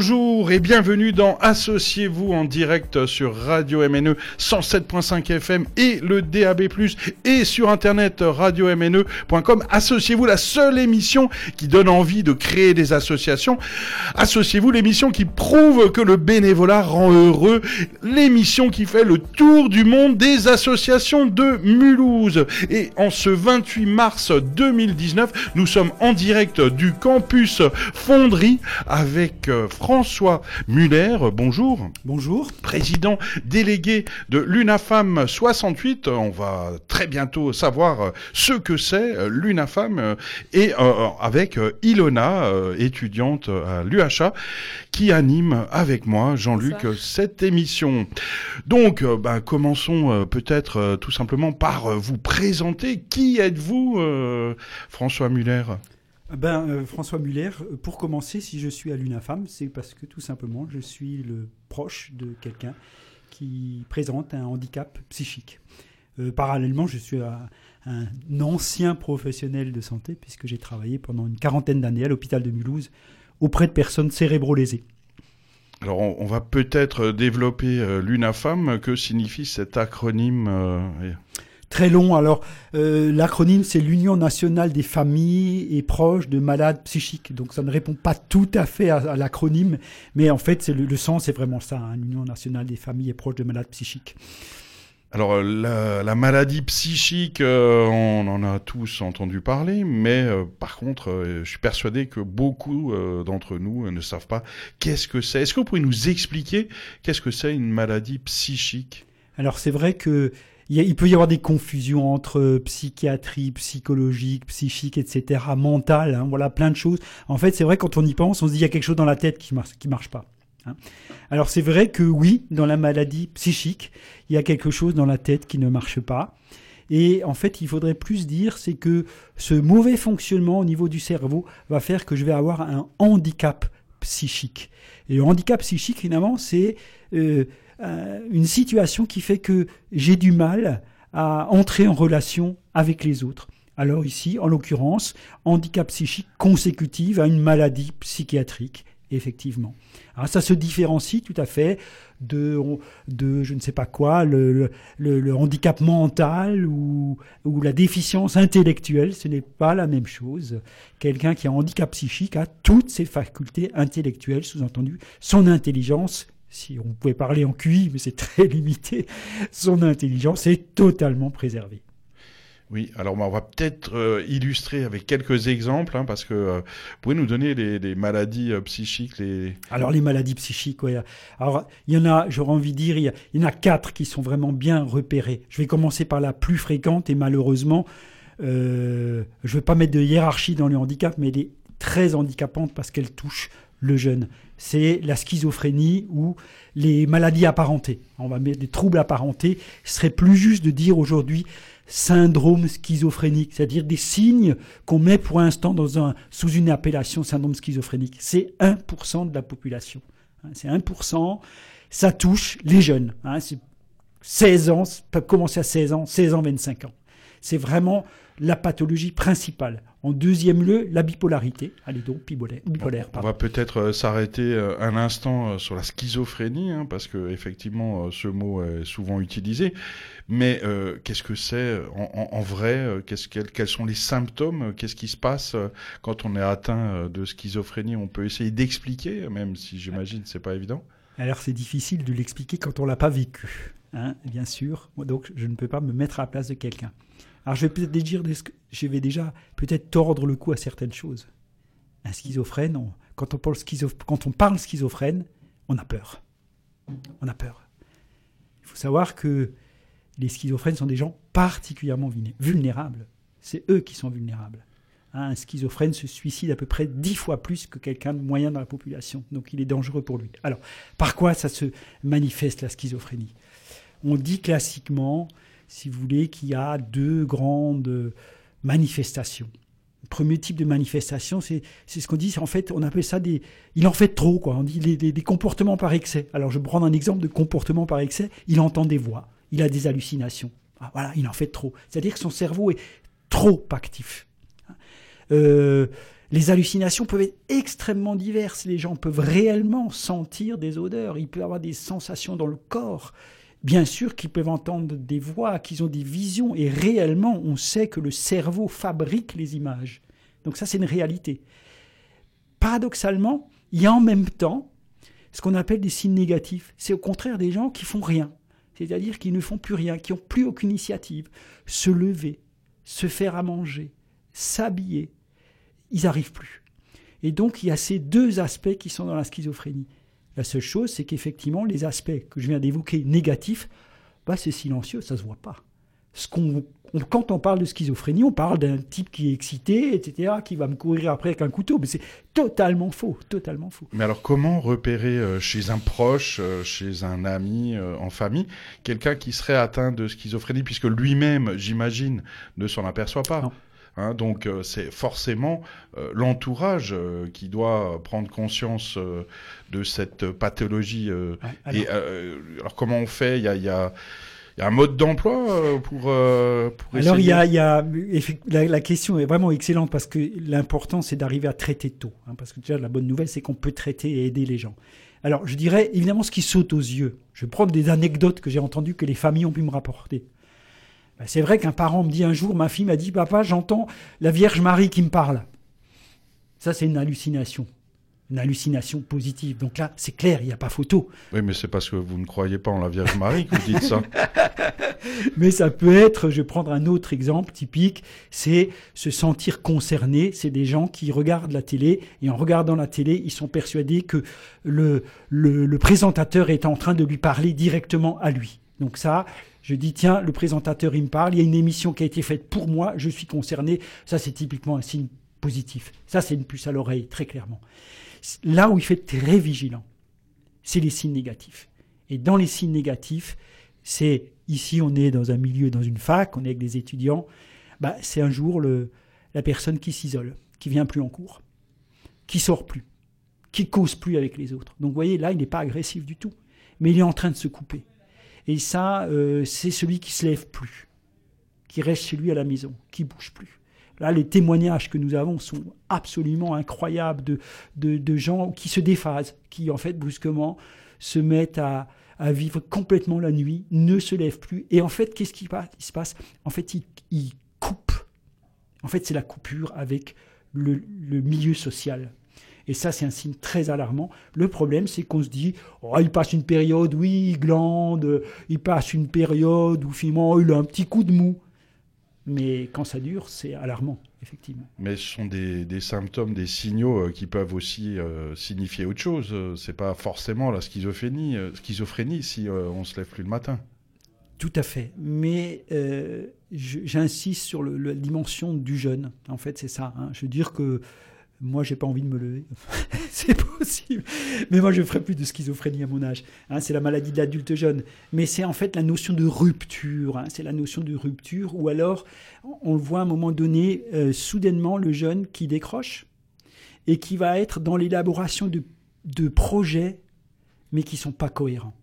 Bonjour et bienvenue dans Associez-vous en direct sur Radio MNE 107.5 FM et le DAB+, et sur internet radio-mne.com. Associez-vous, la seule émission qui donne envie de créer des associations. Associez-vous, l'émission qui prouve que le bénévolat rend heureux. L'émission qui fait le tour du monde des associations de Mulhouse. Et en ce 28 mars 2019, nous sommes en direct du campus Fonderie avec euh, François Muller. Bonjour. Bonjour. Président délégué de l'UNAFAM 68. On va très bientôt savoir ce que c'est l'UNAFAM et euh, avec Ilona, étudiante à l'UHA, qui anime avec moi, Jean-Luc, cette émission. Donc, bah, commençons peut-être tout simplement par vous présenter. Qui êtes-vous, François Muller? Ben, euh, François Muller, pour commencer, si je suis à l'UNAFAM, c'est parce que tout simplement, je suis le proche de quelqu'un qui présente un handicap psychique. Euh, parallèlement, je suis un, ancien professionnel de santé, puisque j'ai travaillé pendant une quarantaine d'années à l'hôpital de Mulhouse auprès de personnes cérébro-lésées. Alors, on, va peut-être développer euh, l'UNAFAM. Que signifie cet acronyme très long. Alors, euh, l'acronyme, c'est l'Union nationale des familles et proches de malades psychiques. Donc, ça ne répond pas tout à fait à, l'acronyme, mais en fait, c'est le, sens, c'est vraiment ça, hein, l'Union nationale des familles et proches de malades psychiques. Alors euh, la, maladie psychique, euh, on en a tous entendu parler, mais par contre, je suis persuadé que beaucoup d'entre nous ne savent pas qu'est-ce que c'est. Est-ce que vous pouvez nous expliquer qu'est-ce que c'est une maladie psychique? Alors c'est vrai que il, peut y avoir des confusions entre psychiatrie, psychologique, psychique, etc., mentale, hein, voilà, plein de choses. En fait, c'est vrai, quand on y pense, on se dit il y a quelque chose dans la tête qui marche, qui marche pas. Hein. Alors c'est vrai que oui, dans la maladie psychique, il y a quelque chose dans la tête qui ne marche pas. Et en fait, il faudrait plus dire, c'est que ce mauvais fonctionnement au niveau du cerveau va faire que je vais avoir un handicap psychique. Et le handicap psychique, finalement, c'est euh, euh, une situation qui fait que j'ai du mal à entrer en relation avec les autres. Alors ici, en l'occurrence, handicap psychique consécutif à une maladie psychiatrique, effectivement. Alors ça se différencie tout à fait de, de je ne sais pas quoi, le, handicap mental ou, la déficience intellectuelle, ce n'est pas la même chose. Quelqu'un qui a un handicap psychique a toutes ses facultés intellectuelles, sous-entendu son intelligence si on pouvait parler en QI, mais c'est très limité, son intelligence est totalement préservée. Oui, alors on va peut-être euh, illustrer avec quelques exemples, hein, parce que euh, vous pouvez nous donner les, maladies euh, psychiques. Les... Alors les maladies psychiques, oui. Alors il y en a, j'aurais envie de dire, il y, en a quatre qui sont vraiment bien repérées. Je vais commencer par la plus fréquente et malheureusement, je ne veux pas mettre de hiérarchie dans le handicap, mais elle est très handicapante parce qu'elle touche le jeune. C'est la schizophrénie ou les maladies apparentées. On va mettre des troubles apparentés. Ce serait plus juste de dire aujourd'hui syndrome schizophrénique, c'est-à-dire des signes qu'on met pour l'instant dans un, sous une appellation syndrome schizophrénique. C'est 1% de la population. Hein, c'est 1%. Ça touche les jeunes. Hein, 16 ans, ça peut commencer à 16 ans, 16 ans, 25 ans. C'est vraiment la pathologie principale. En deuxième lieu, la bipolarité. Allez donc, bipolaire. on va peut-être euh, s'arrêter euh, un instant euh, sur la schizophrénie, hein, parce que effectivement, ce mot est souvent utilisé. Mais qu'est-ce que c'est en, vrai Quels sont les symptômes Qu'est-ce qui se passe quand on est atteint de schizophrénie? On peut essayer d'expliquer, même si j'imagine c'est pas évident. Alors c'est difficile de l'expliquer quand on l'a pas vécu, hein, bien sûr. Donc je ne peux pas me mettre à la place de quelqu'un. Alors je vais peut-être dire, je vais déjà peut-être tordre le cou à certaines choses? Un schizophrène, quand, on parle quand on parle schizophrène, on a peur. On a peur. Il faut savoir que les schizophrènes sont des gens particulièrement vulnérables. C'est eux qui sont vulnérables. Un schizophrène se suicide à peu près dix fois plus que quelqu'un de moyen dans la population. Donc il est dangereux pour lui. Alors, par quoi ça se manifeste la schizophrénie? On dit classiquement si vous voulez, qu'il y a deux grandes manifestations. Le premier type de manifestation, c'est ce qu'on dit, en fait, on appelle ça des... Il en fait trop, quoi. On dit des, comportements par excès. Alors, je prendre un exemple de comportement par excès. Il entend des voix, il a des hallucinations. Ah, voilà, il en fait trop. C'est-à-dire que son cerveau est trop actif. Euh, Les hallucinations peuvent être extrêmement diverses. Les gens peuvent réellement sentir des odeurs. Ils peuvent avoir des sensations dans le corps. Bien sûr qu'ils peuvent entendre des voix, qu'ils ont des visions. Et réellement, on sait que le cerveau fabrique les images. Donc ça, c'est une réalité. Paradoxalement, il y a en même temps ce qu'on appelle des signes négatifs. C'est au contraire des gens qui font rien. C'est-à-dire qui ne font plus rien, qui n'ont plus aucune initiative. Se lever, se faire à manger, s'habiller, ils n'arrivent plus. Et donc il y a ces deux aspects qui sont dans la schizophrénie. La seule chose, c'est qu'effectivement, les aspects que je viens d'évoquer négatifs, bah, c'est silencieux, ça ne se voit pas. Ce qu'on, quand on parle de schizophrénie, on parle d'un type qui est excité, etc., qui va me courir après avec un couteau. Mais c'est totalement faux, totalement faux. Mais alors, comment repérer euh, chez un proche, euh, chez un ami, euh, en famille, quelqu'un qui serait atteint de schizophrénie, puisque lui-même, j'imagine, ne s'en aperçoit pas? Hein, donc euh, c'est forcément euh, l'entourage euh, qui doit prendre conscience de cette pathologie. alors... Et, alors comment on fait? Il y a, y a un mode d'emploi pour, pour Alors il y a, y a la, la, question est vraiment excellente parce que l'important c'est d'arriver à traiter tôt. Hein, parce que déjà la bonne nouvelle c'est qu'on peut traiter et aider les gens. Alors je dirais évidemment ce qui saute aux yeux. Je vais prendre des anecdotes que j'ai entendues que les familles ont pu me rapporter. Ben, c'est vrai qu'un parent me dit un jour, ma fille m'a dit, papa, j'entends la Vierge Marie qui me parle. Ça, c'est une hallucination. Une hallucination positive. Donc là, c'est clair, il n'y a pas photo. Oui, mais c'est parce que vous ne croyez pas en la Vierge Marie que vous dites ça. mais ça peut être, je vais prendre un autre exemple typique, c'est se sentir concerné. C'est des gens qui regardent la télé et en regardant la télé, ils sont persuadés que le, le, le présentateur est en train de lui parler directement à lui. Donc ça, je dis, tiens, le présentateur, il me parle, il y a une émission qui a été faite pour moi, je suis concerné. Ça, c'est typiquement un signe positif. Ça, c'est une puce à l'oreille, très clairement. Là où il fait très vigilant, c'est les signes négatifs. Et dans les signes négatifs, c'est ici, on est dans un milieu, dans une fac, on est avec des étudiants. Bah, c'est un jour la personne qui s'isole, qui vient plus en cours, qui sort plus, qui cause plus avec les autres. Donc, vous voyez, là, il n'est pas agressif du tout, mais il est en train de se couper. Et ça, euh, c'est celui qui se lève plus, qui reste chez lui à la maison, qui bouge plus. Là, les témoignages que nous avons sont absolument incroyables de, de, gens qui se déphasent, qui en fait brusquement se mettent à, à, vivre complètement la nuit, ne se lèvent plus. Et en fait, qu'est-ce qui se passe? En fait, ils, ils coupent. En fait, c'est la coupure avec le milieu social. Et ça, c'est un signe très alarmant. Le problème, c'est qu'on se dit, oh, il passe une période, oui, il glande, il passe une période où finalement il a un petit coup de mou. Mais quand ça dure, c'est alarmant, effectivement. Mais ce sont des, symptômes, des signaux euh, qui peuvent aussi euh, signifier autre chose. C'est pas forcément la schizophrénie, euh, schizophrénie si on se lève plus le matin. Tout à fait. Mais j'insiste sur la dimension du jeune. En fait, c'est ça. Hein. Je veux dire que moi, j'ai pas envie de me lever. c'est possible. Mais moi, je ne ferai plus de schizophrénie à mon âge. Hein, c'est la maladie de l'adulte jeune. Mais c'est en fait la notion de rupture. Hein, c'est la notion de rupture. Ou alors, on le voit à un moment donné, euh, soudainement, le jeune qui décroche et qui va être dans l'élaboration de, projets, mais qui sont pas cohérents.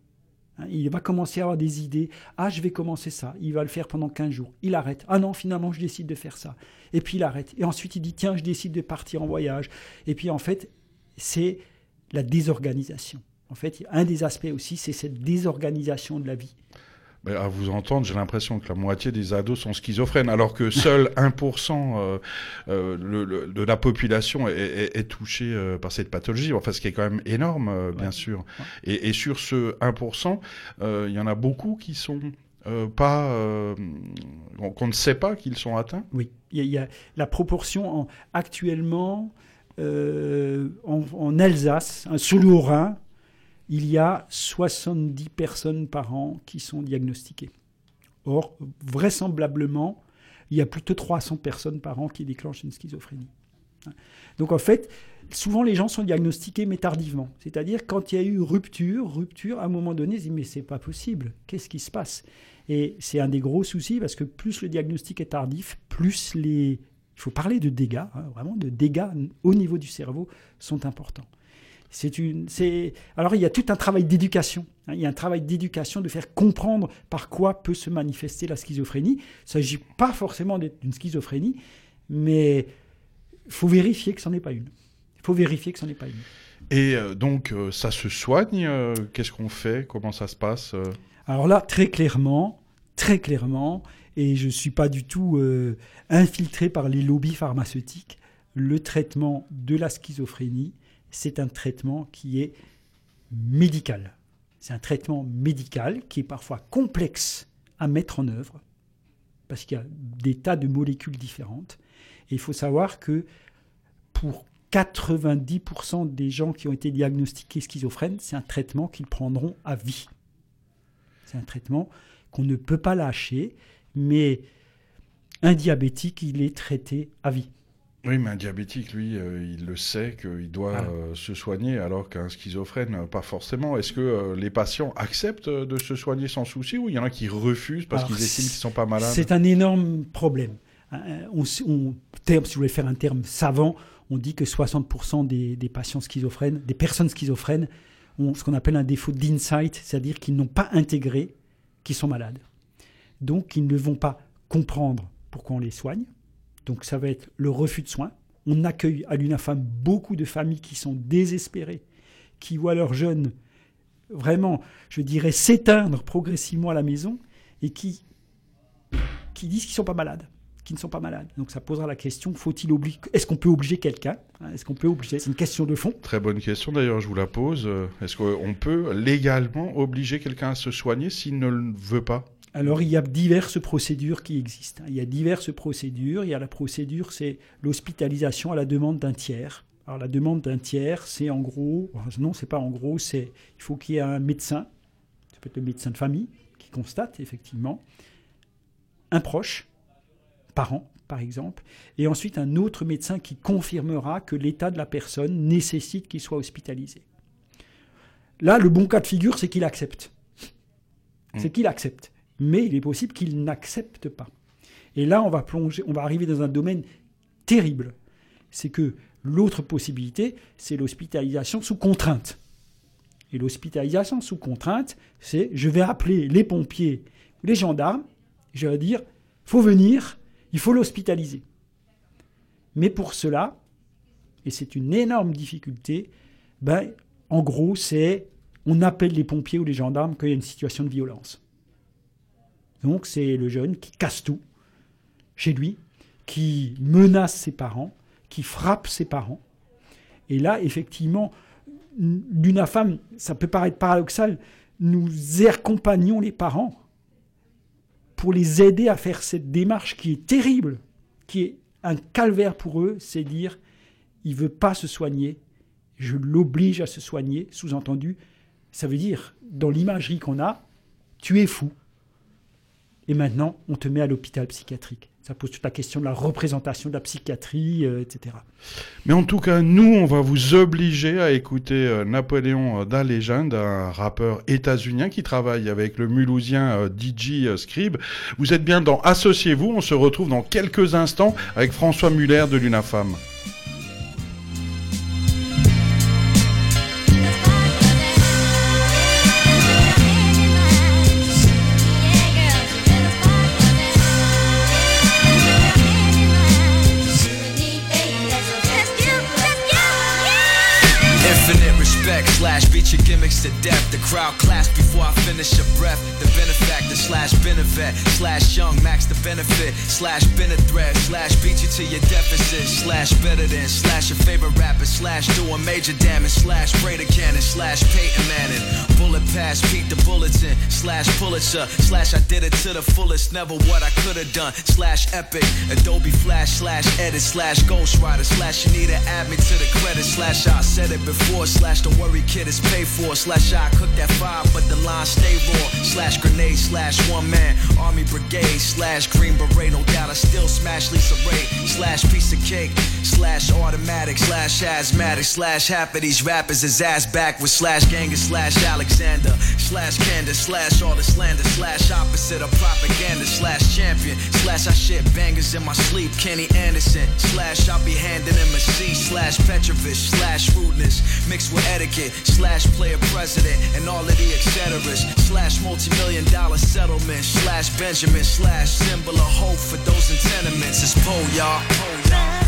Hein, il va commencer à avoir des idées. Ah, je vais commencer ça. Il va le faire pendant 15 jours. Il arrête. Ah non, finalement, je décide de faire ça. Et puis il arrête. Et ensuite, il dit, tiens, je décide de partir en voyage. Et puis en fait, c'est la désorganisation. En fait, un des aspects aussi, c'est cette désorganisation de la vie à vous entendre, j'ai l'impression que la moitié des ados sont schizophrènes, alors que seul 1% euh, euh, de la population est, est, touchée euh, par cette pathologie. Enfin, ce qui est quand même énorme, bien sûr. Et, et, sur ce 1%, il y en a beaucoup qui sont pas, qu'on ne sait pas qu'ils sont atteints. Oui, il y, a la proportion en, actuellement en, en, Alsace, hein, sous le Haut-Rhin, il y a 70 personnes par an qui sont diagnostiquées. Or, vraisemblablement, il y a plus de 300 personnes par an qui déclenchent une schizophrénie. Donc en fait, souvent les gens sont diagnostiqués mais tardivement. C'est-à-dire quand il y a eu rupture, rupture, à un moment donné, ils disent mais c'est pas possible, qu'est-ce qui se passe? Et c'est un des gros soucis parce que plus le diagnostic est tardif, plus les... Il faut parler de dégâts, hein, vraiment de dégâts au niveau du cerveau sont importants. C'est une, c'est, alors il y a tout un travail d'éducation. Hein. il y a un travail d'éducation de faire comprendre par quoi peut se manifester la schizophrénie. Il ne s'agit pas forcément d'une schizophrénie, mais Il faut vérifier que ce n'en est pas une. Il faut vérifier que ce n'en est pas une. Et euh, donc, euh, ça se soigne euh, Qu'est-ce qu'on fait? Comment ça se passe Alors là, très clairement, très clairement, et je ne suis pas du tout infiltré par les lobbies pharmaceutiques, le traitement de la schizophrénie, c'est un traitement qui est médical. C'est un traitement médical qui est parfois complexe à mettre en œuvre, parce qu'il y a des tas de molécules différentes. Et il faut savoir que pour 90% des gens qui ont été diagnostiqués schizophrènes, c'est un traitement qu'ils prendront à vie. C'est un traitement qu'on ne peut pas lâcher, mais un diabétique, il est traité à vie. Oui, mais un diabétique, lui, euh, il le sait qu'il doit Ah. euh, se soigner, alors qu'un schizophrène, euh, pas forcément. Est-ce que euh, les patients acceptent de se soigner sans souci ou il y en a qui refusent parce qu'ils estiment qu'ils sont pas malades? C'est un énorme problème. On, s- on- terme, si vous voulez faire un terme savant, on dit que 60% des, des patients schizophrènes, des personnes schizophrènes, ont ce qu'on appelle un défaut d'insight, c'est-à-dire qu'ils n'ont pas intégré qu'ils sont malades. Donc, ils ne vont pas comprendre pourquoi on les soigne. Donc, ça va être le refus de soins. On accueille à l'UNAFAM beaucoup de familles qui sont désespérées, qui voient leurs jeunes vraiment, je dirais, s'éteindre progressivement à la maison et qui qui disent qu'ils sont pas malades, qui ne sont pas malades. Donc ça posera la question faut-il obliger Est-ce qu'on peut obliger quelqu'un hein, Est-ce qu'on peut obliger? C'est une question de fond. Très bonne question, d'ailleurs, je vous la pose. Euh, Est-ce qu'on peut légalement obliger quelqu'un à se soigner s'il ne le veut pas? Alors il y a diverses procédures qui existent. Il y a diverses procédures. Il y a la procédure, c'est l'hospitalisation à la demande d'un tiers. Alors la demande d'un tiers, c'est en gros, non, c'est pas en gros, c'est il faut qu'il y ait un médecin, ça peut être le médecin de famille, qui constate effectivement un proche, parent par exemple, et ensuite un autre médecin qui confirmera que l'état de la personne nécessite qu'il soit hospitalisé. Là, le bon cas de figure, c'est qu'il accepte. C'est qu'il accepte. Mais il est possible qu'il n'accepte pas. Et là, on va plonger, on va arriver dans un domaine terrible. C'est que l'autre possibilité, c'est l'hospitalisation sous contrainte. Et l'hospitalisation sous contrainte, c'est je vais appeler les pompiers ou les gendarmes, je vais dire, faut venir, il faut l'hospitaliser. Mais pour cela, et c'est une énorme difficulté, ben, en gros, c'est on appelle les pompiers ou les gendarmes quand il y a une situation de violence. Donc c'est le jeune qui casse tout chez lui, qui menace ses parents, qui frappe ses parents. Et là, effectivement, l'UNAFAM, ça peut paraître paradoxal, nous accompagnons les parents pour les aider à faire cette démarche qui est terrible, qui est un calvaire pour eux, c'est dire, il veut pas se soigner, je l'oblige à se soigner, sous-entendu, ça veut dire, dans l'imagerie qu'on a, tu es fou. Et maintenant, on te met à l'hôpital psychiatrique. Ça pose toute la question de la représentation de la psychiatrie, euh, etc. Mais en tout cas, nous, on va vous obliger à écouter euh, Napoléon euh, Da Legend, un rappeur états-unien qui travaille avec le mulhousien euh, DJ Scribe. Vous êtes bien dans Associez-vous. On se retrouve dans quelques instants avec François Muller de l'UNAFAM. Crowd slash slash young max the benefit slash been a threat slash beat you to your deficit slash better than slash your favorite rapper slash doing major damage slash Raider Cannon slash Peyton Manning. Bullet pass Pete the bulletin slash Pulitzer slash I did it to the fullest never what I could have done slash epic. Adobe Flash slash edit slash Ghost Rider slash you need to add me to the credit slash I said it before slash don't worry kid it's paid for slash I cook that fire but the line stay raw slash grenade slash one man army brigade slash green beret no doubt I still smash Lisa Ray. Slash piece of cake slash automatic slash asthmatic slash half of these rappers is ass backwards slash ganger slash Alexander slash Candace slash all the slander slash opposite of propaganda slash champion slash I shit bangers in my sleep Kenny Anderson slash I'll be handing him a C slash Petrovich slash rudeness mixed with etiquette slash player president and all of the etceteras slash multi-million dollar settlement slash slash Benjamin slash symbol of hope for those in tenements. It's Poe, y'all. Po, y'all.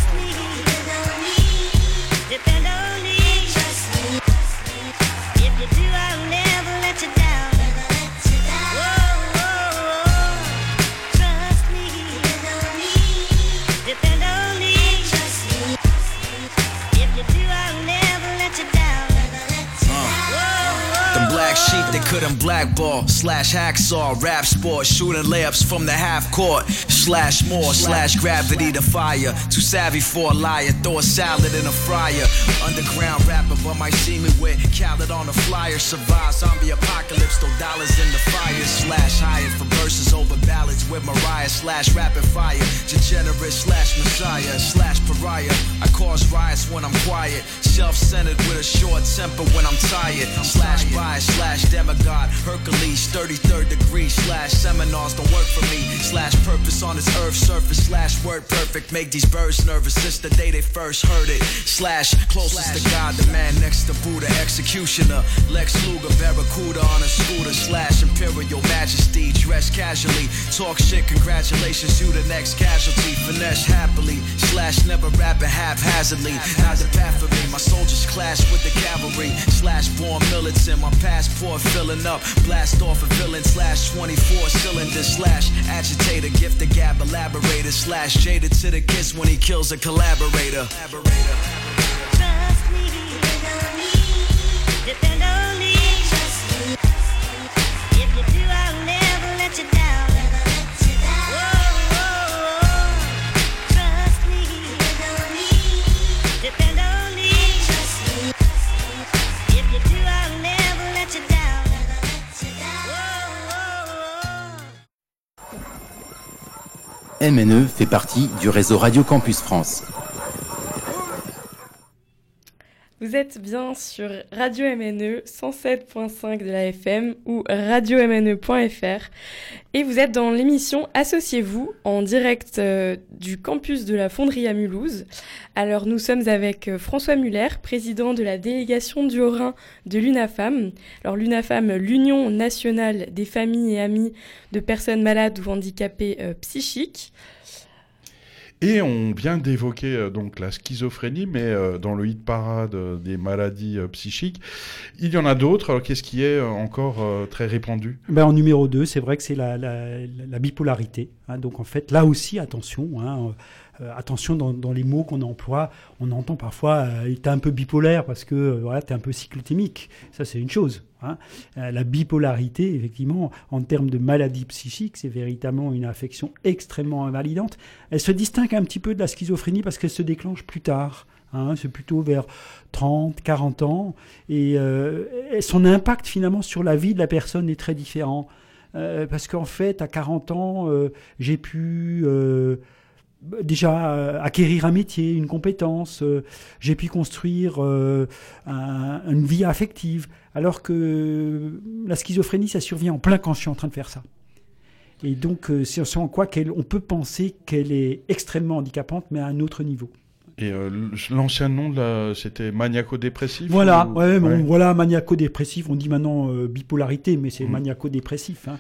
Couldn't blackball. Slash hacksaw, rap sport, shooting layups from the half court. Slash more, slash gravity to fire. Too savvy for a liar, throw a salad in a fryer. Underground rapper, but might see me with Khaled on the flyer. Survive zombie apocalypse, throw dollars in the fire. Slash hired for verses over ballads with Mariah. Slash rapid fire, degenerate slash messiah. Slash pariah, I cause riots when I'm quiet. Self centered with a short temper when I'm tired. Slash bias, slash demigod. Hercules, 33rd degree. Slash seminars don't work for me. Slash purpose on this earth surface. Slash word perfect. Make these birds nervous since the day they first heard it. Slash closest to God, the man next to Buddha. Executioner. Lex Luger, Barracuda on a scooter. Slash Imperial Majesty. Dress casually. Talk shit, congratulations, you the next casualty. Finesse happily. Slash never rapping haphazardly. Not the path for me. My soldiers clash with the cavalry. Slash born militant. My passport filling up. Blast off a villain. Slash 24 cylinder. Slash agitator. Gift the gab elaborator. Slash jaded to the kiss when he kills a collaborator. Trust me. Depend me. If you do, I'll never let you down. Whoa. Trust me. Depend MNE fait partie du réseau Radio Campus France. Vous êtes bien sur Radio MNE 107.5 de la FM ou radiomne.fr et vous êtes dans l'émission Associez-vous en direct euh, du campus de la Fonderie à Mulhouse. Alors nous sommes avec euh, François Muller, président de la délégation du Haut-Rhin de l'UNAFAM. Alors l'UNAFAM, l'Union nationale des familles et amis de personnes malades ou handicapées euh, psychiques. Et on vient d'évoquer euh, donc la schizophrénie, mais euh, dans le hit parade euh, des maladies euh, psychiques, il y en a d'autres. Alors qu'est-ce qui est encore très répandu? Ben, en numéro 2, c'est vrai que c'est la, la- la bipolarité. hein. donc en fait, là aussi, attention. hein, euh, attention dans, les mots qu'on emploie. On entend parfois euh, t'es un peu bipolaire parce que euh, voilà, un peu cyclotémique. Ça, c'est une chose. hein. Euh, la bipolarité, effectivement, en termes de maladie psychique, c'est véritablement une affection extrêmement invalidante. Elle se distingue un petit peu de la schizophrénie parce qu'elle se déclenche plus tard. hein. c'est plutôt vers 30, 40 ans. Et, euh, et son impact finalement sur la vie de la personne est très différent. Parce qu'en fait, à 40 ans, j'ai pu déjà euh, acquérir un métier, une compétence, euh, j'ai pu construire euh, un- une vie affective, alors que la schizophrénie, ça survient en plein quand je suis en train de faire ça. Et donc, c'est en quoi on peut penser qu'elle est extrêmement handicapante, mais à un autre niveau. Et euh, l'ancien nom, c'était maniaco-dépressif Voilà, ou- ouais, voilà, maniaco-dépressif. On dit maintenant euh, bipolarité, mais c'est Mhm. maniaco-dépressif, hein,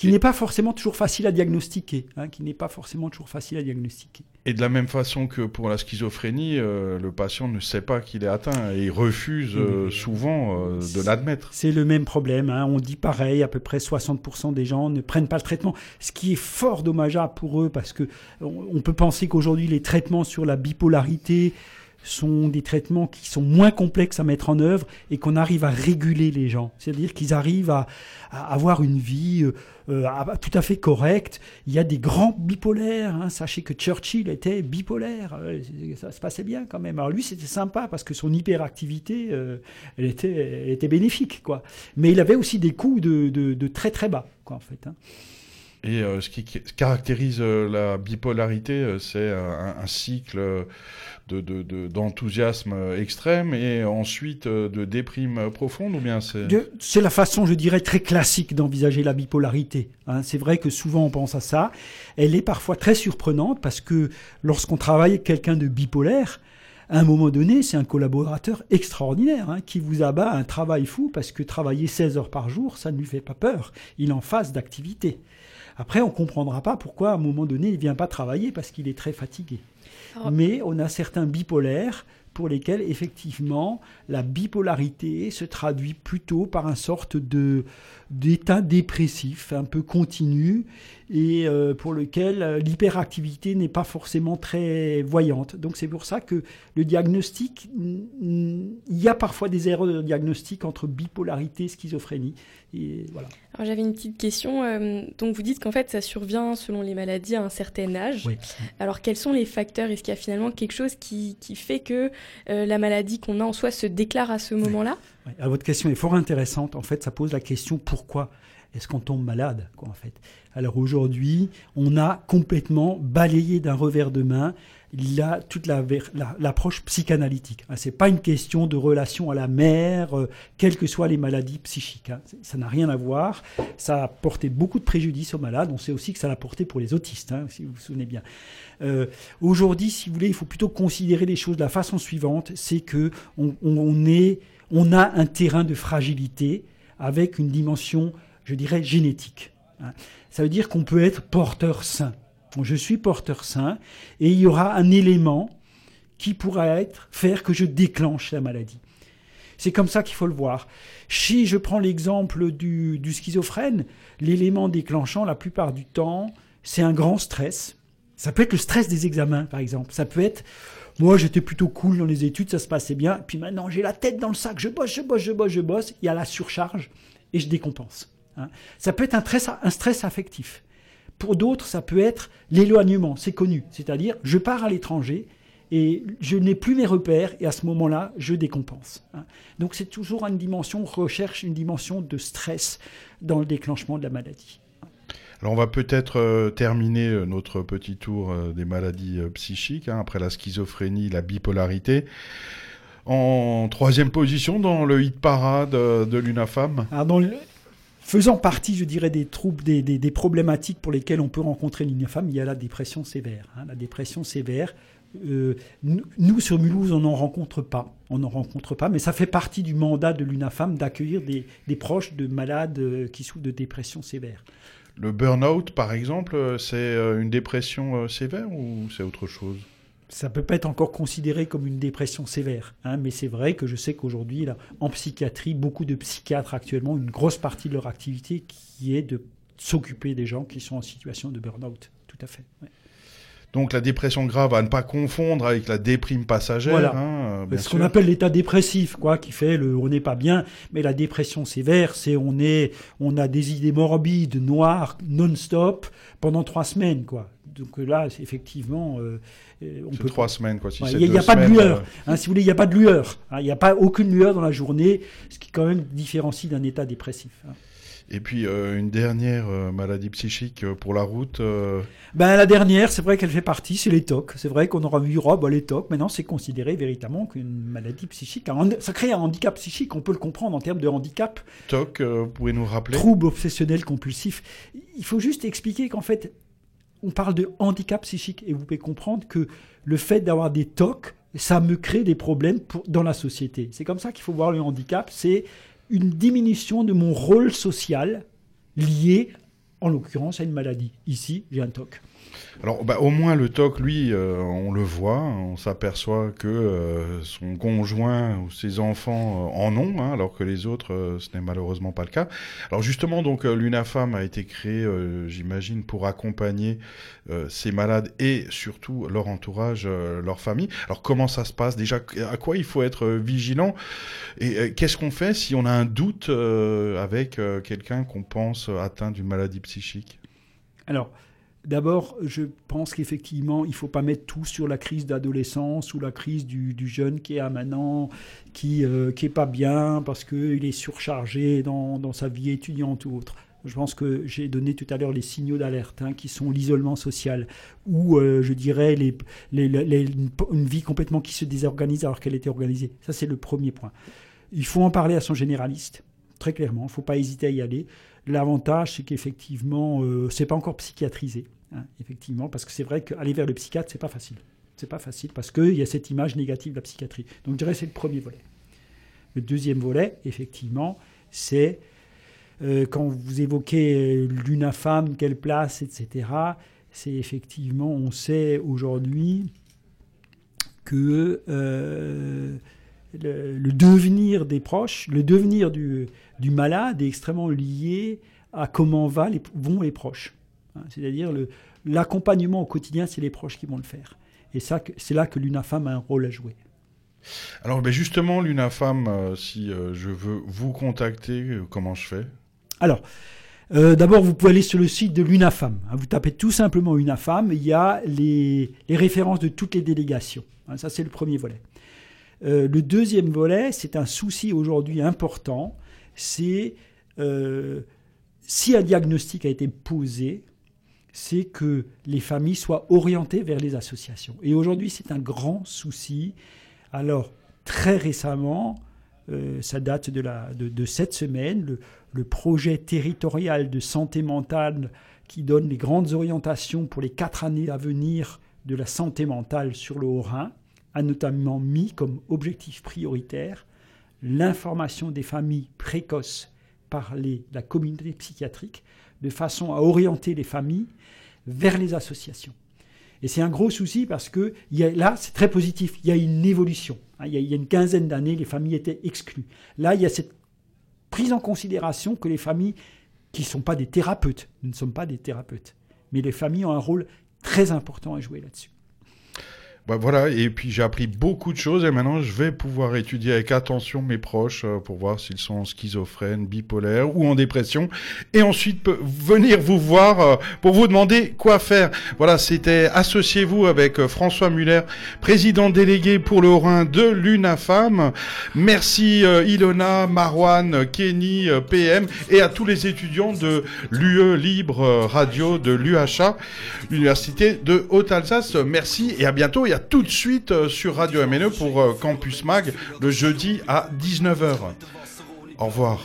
qui n'est pas forcément toujours facile à diagnostiquer, hein, qui n'est pas forcément toujours facile à diagnostiquer. Et de la même façon que pour la schizophrénie, euh, le patient ne sait pas qu'il est atteint et il refuse euh, souvent euh, de l'admettre. C'est le même problème. hein. On dit pareil, à peu près 60% des gens ne prennent pas le traitement, ce qui est fort dommageable pour eux parce que on, on peut penser qu'aujourd'hui les traitements sur la bipolarité sont des traitements qui sont moins complexes à mettre en œuvre et qu'on arrive à réguler les gens. C'est-à-dire qu'ils arrivent à, avoir une vie euh, euh, tout à fait correcte. Il y a des grands bipolaires. hein. Sachez que Churchill était bipolaire. Euh, Ça se passait bien quand même. Alors lui, c'était sympa parce que son hyperactivité, elle, était, bénéfique. quoi. Mais il avait aussi des de- de très très bas, quoi, en fait. hein. Et euh, ce qui caractérise euh, la bipolarité, euh, c'est un, cycle euh, de- de- d'enthousiasme extrême et ensuite de déprime profonde, ou bien c'est... C'est la façon, je dirais, très classique d'envisager la bipolarité. hein. C'est vrai que souvent on pense à ça. Elle est parfois très surprenante parce que lorsqu'on travaille avec quelqu'un de bipolaire, à un moment donné, c'est un collaborateur extraordinaire hein, qui vous abat un travail fou parce que travailler 16 heures par jour, ça ne lui fait pas peur. Il en phase d'activité. Après, on comprendra pas pourquoi à un moment donné, il vient pas travailler parce qu'il est très fatigué. Alors- Mais on a certains bipolaires pour lesquels effectivement la bipolarité se traduit plutôt par un sorte de d'état dépressif un peu continu et euh, pour lequel euh, l'hyperactivité n'est pas forcément très voyante. Donc c'est pour ça que le diagnostic, il y a parfois des erreurs de diagnostic entre bipolarité et schizophrénie. Et voilà. Alors j'avais une petite question. euh, donc vous dites qu'en fait ça survient selon les maladies à un certain âge. Oui. Alors quels sont les facteurs? Est-ce qu'il y a finalement quelque chose qui, qui fait que euh, la maladie qu'on a en soi se déclare à ce moment-là? Alors, votre question est fort intéressante. En fait, ça pose la question pourquoi est-ce qu'on tombe malade en fait? Alors aujourd'hui, on a complètement balayé d'un revers de main toute l'approche psychanalytique. Hein, C'est pas une question de relation à la mère, euh, quelles que soient les maladies psychiques. hein. Ça n'a rien à voir. Ça a porté beaucoup de préjudice aux malades. On sait aussi que ça l'a porté pour les autistes, hein, si vous vous souvenez bien. Euh, Aujourd'hui, si vous voulez, il faut plutôt considérer les choses de la façon suivante, c'est que on est, on a un terrain de fragilité avec une dimension, je dirais, génétique. hein. Ça veut dire qu'on peut être porteur sain. Je suis porteur sain et il y aura un élément qui pourra être faire que je déclenche la maladie. C'est comme ça qu'il faut le voir. Si je prends l'exemple du, du schizophrène, l'élément déclenchant, la plupart du temps, c'est un grand stress. Ça peut être le stress des examens, par exemple. Ça peut être, moi j'étais plutôt cool dans les études, ça se passait bien. Puis maintenant j'ai la tête dans le sac, je bosse, je bosse, je bosse, je bosse. Il y a la surcharge et je décompense. hein. Ça peut être un stress, affectif. Pour d'autres, ça peut être l'éloignement, c'est connu. C'est-à-dire, je pars à l'étranger et je n'ai plus mes repères et à ce moment-là, je décompense. hein. Donc c'est toujours une dimension, on recherche une dimension de stress dans le déclenchement de la maladie. Alors on va peut-être euh, terminer euh, notre petit tour euh, des maladies psychiques, hein, après la schizophrénie, la bipolarité. En troisième position dans le hit parade de l'UNAFAM. Le- faisant partie, je dirais, des troubles, des, problématiques pour lesquelles on peut rencontrer l'INAFAM, il y a la dépression sévère. hein. La dépression sévère, nous, sur Mulhouse, on n'en rencontre pas. On n'en rencontre pas, mais ça fait partie du mandat de l'UNAFAM d'accueillir des, proches de malades qui souffrent de dépression sévère. Le burn-out, par exemple, euh, c'est euh, une dépression euh, sévère ou c'est autre chose? Ça peut pas être encore considéré comme une dépression sévère, hein, mais c'est vrai que je sais qu'aujourd'hui, en psychiatrie, beaucoup de psychiatres actuellement, une grosse partie de leur activité qui est de s'occuper des gens qui sont en situation de burn-out. Tout à fait. Donc la dépression grave à ne pas confondre avec la déprime passagère. Voilà. hein, euh, ce qu'on appelle l'état dépressif, quoi, qui fait le on n'est pas bien, mais la dépression sévère, c'est on est, on a des idées morbides, noires, non-stop pendant trois semaines, quoi. Donc là, c'est effectivement, euh, euh, on peut trois semaines, quoi. Si Ouais, Il n'y a, a pas de lueur. euh, hein, si vous voulez, il n'y a pas de lueur. hein, Il n'y a pas aucune lueur dans la journée, ce qui quand même différencie d'un état dépressif. hein. Et puis euh, une dernière euh, maladie psychique euh, pour la route. euh, Ben, la dernière, c'est vrai qu'elle fait partie, c'est les TOC. C'est vrai qu'on aura vu, bah, les TOC, maintenant c'est considéré véritablement qu'une maladie psychique. Ça crée un handicap psychique, on peut le comprendre en termes de handicap, TOC, vous pouvez nous rappeler? Trouble obsessionnel compulsif. Il faut juste expliquer qu'en fait, on parle de handicap psychique et vous pouvez comprendre que le fait d'avoir des TOC, ça me crée des problèmes pour- dans la société. C'est comme ça qu'il faut voir le handicap, c'est une diminution de mon rôle social lié, en l'occurrence, à une maladie. Ici, j'ai un TOC. Alors, bah, au moins le TOC, lui, euh, on le voit, on s'aperçoit que euh, son conjoint ou ses enfants euh, en ont, hein, alors que les autres, ce n'est malheureusement pas le cas. Alors justement, donc l'UNAFAM a été créée, j'imagine, pour accompagner ces malades et surtout leur entourage, leur famille. Alors comment ça se passe? Déjà À quoi il faut être vigilant? Et qu'est-ce qu'on fait si on a un doute avec quelqu'un qu'on pense atteint d'une maladie psychique? Alors, d'abord, je pense qu'effectivement, il ne faut pas mettre tout sur la crise d'adolescence ou la crise du, jeune qui est à maintenant, qui n'est est pas bien parce qu'il est surchargé dans, dans sa vie étudiante ou autre. Je pense que j'ai donné tout à l'heure les signaux d'alerte, hein, qui sont l'isolement social, ou euh, je dirais une vie complètement qui se désorganise alors qu'elle était organisée. Ça, c'est le premier point. Il faut en parler à son généraliste, très clairement. Il ne faut pas hésiter à y aller. L'avantage, c'est qu'effectivement, euh, c'est pas encore psychiatrisé, hein, effectivement, parce que c'est vrai qu'aller vers le psychiatre, c'est pas facile. C'est pas facile parce qu'il y a cette image négative de la psychiatrie. Donc, je dirais c'est le premier volet. Le deuxième volet, effectivement, c'est euh, quand vous évoquez euh, l'UNAFAM, quelle place, etc. C'est effectivement, on sait aujourd'hui que euh, le, le devenir des proches, le devenir du, du malade est extrêmement lié à comment va les, vont les proches. Hein, C'est-à-dire l'accompagnement au quotidien, c'est les proches qui vont le faire. Et ça, c'est là que l'UNAFAM a un rôle à jouer. Alors, ben justement, l'UNAFAM, euh, si euh, je veux vous contacter, euh, comment je fais? Alors, d'abord, vous pouvez aller sur le site de l'UNAFAM. hein. vous tapez tout simplement UNAFAM, il y a les, les références de toutes les délégations. hein. ça, c'est le premier volet. Euh, le deuxième volet, c'est un souci aujourd'hui important, c'est euh, si un diagnostic a été posé, c'est que les familles soient orientées vers les associations. Et aujourd'hui, c'est un grand souci. Alors, très récemment, euh, ça date de, cette semaine, le projet territorial de santé mentale qui donne les grandes orientations pour les quatre années à venir de la santé mentale sur le Haut-Rhin a notamment mis comme objectif prioritaire l'information des familles précoces par la communauté psychiatrique de façon à orienter les familles vers les associations. Et c'est un gros souci parce que là, c'est très positif. Il y a une évolution. hein. il y a une quinzaine d'années, les familles étaient exclues. Là, il y a cette prise en considération que les familles qui ne sont pas des thérapeutes, nous ne sommes pas des thérapeutes, mais les familles ont un rôle très important à jouer là-dessus. Bah voilà, et puis j'ai appris beaucoup de choses et maintenant je vais pouvoir étudier avec attention mes proches euh, pour voir s'ils sont schizophrènes, bipolaires ou en dépression et ensuite venir vous voir euh, pour vous demander quoi faire. Voilà, c'était Associez-vous avec euh, François Muller, président délégué pour le Haut-Rhin de l'UNAFAM. Merci Ilona, Marwan, Kenny, PM et à tous les étudiants de l'UE Libre Radio de l'UHA, l'Université de Haute-Alsace. Merci et à bientôt tout de suite euh, sur Radio MNE pour euh, Campus Mag le jeudi à 19h. Au revoir.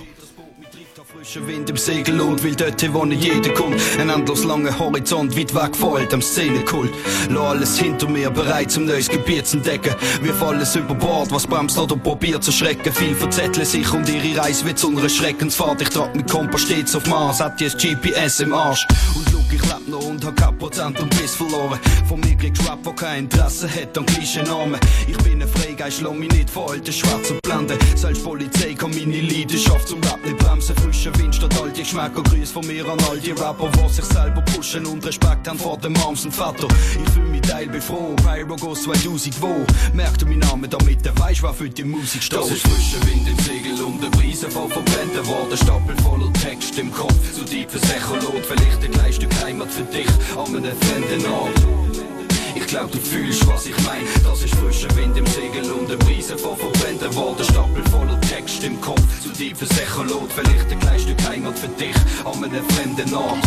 Frische Wind im Segel und will dort wo nicht jeder kommt. Ein endlos langer Horizont, weit weg vor all dem Szenekult. Lass alles hinter mir, bereit zum neues Gebiet zu entdecken. Wirf alles über Bord, was bremst oder probiert zu schrecken. Viel verzetteln sich und ihre Reise wird zu einer Schreckensfahrt. Ich trag mit Kompass stets auf Mars, hat jetzt GPS im Arsch. Und look, ich leb noch und hab kein und Biss verloren. Von mir kriegst Rap, wo kein Interesse hat an Klischee-Namen. Ich bin ein Freigeist, lass mich nicht von alten schwarzen blenden. Selbst Polizei kann meine Leidenschaft zum Rap nicht bremsen. Wind statt alte Geschmäcker, Grüß von mir an all die Rapper, die sich selber pushen und Respekt haben vor den Moms und Vater. Ich fühl mich Teil, bin froh, Pyro Ghost 2000 wo. Merk du meinen Namen, damit du weisst, was für die Musik steht. Das ist frischer Wind im Segel und der Brise voll verbrennen worden. Stapel voller Text im Kopf, zu tiefes Echolot. Vielleicht ein kleines Stück Heimat für dich, an einem fremden Ort. Ich glaub, du fühlst, was ich mein. Das ist frischer Wind im Segel und eine Brise von verbrennen worden. Stapel voller Text im Kopf, zu tiefes Echolot. Vielleicht ein kleines Stück Heimat für dich, an einem fremden Ort.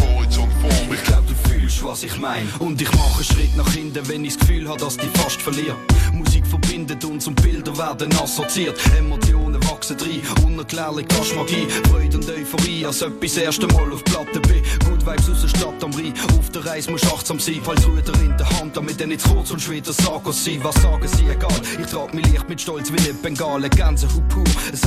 Ich glaub, du fühlst, was ich mein. Und ich mache einen Schritt nach hinten, wenn ich das Gefühl habe, dass ich fast verliere. Musik verbindet uns und Bilder werden assoziiert. Emotionen wachsen rein, unerklärlich das ist Magie. Freude und Euphorie, als ob ich das erste Mal auf Platte bin. Gut Vibes aus der Stadt am Rhein. Auf der Reise musst achtsam sein, falls Ruder in der Hand, damit er nicht zu kurz und schwer sagen sie. Was sagen sie, egal. Ich trag mich leicht mit Stolz wie eine Bengale, Gänsehaut pur. Es hat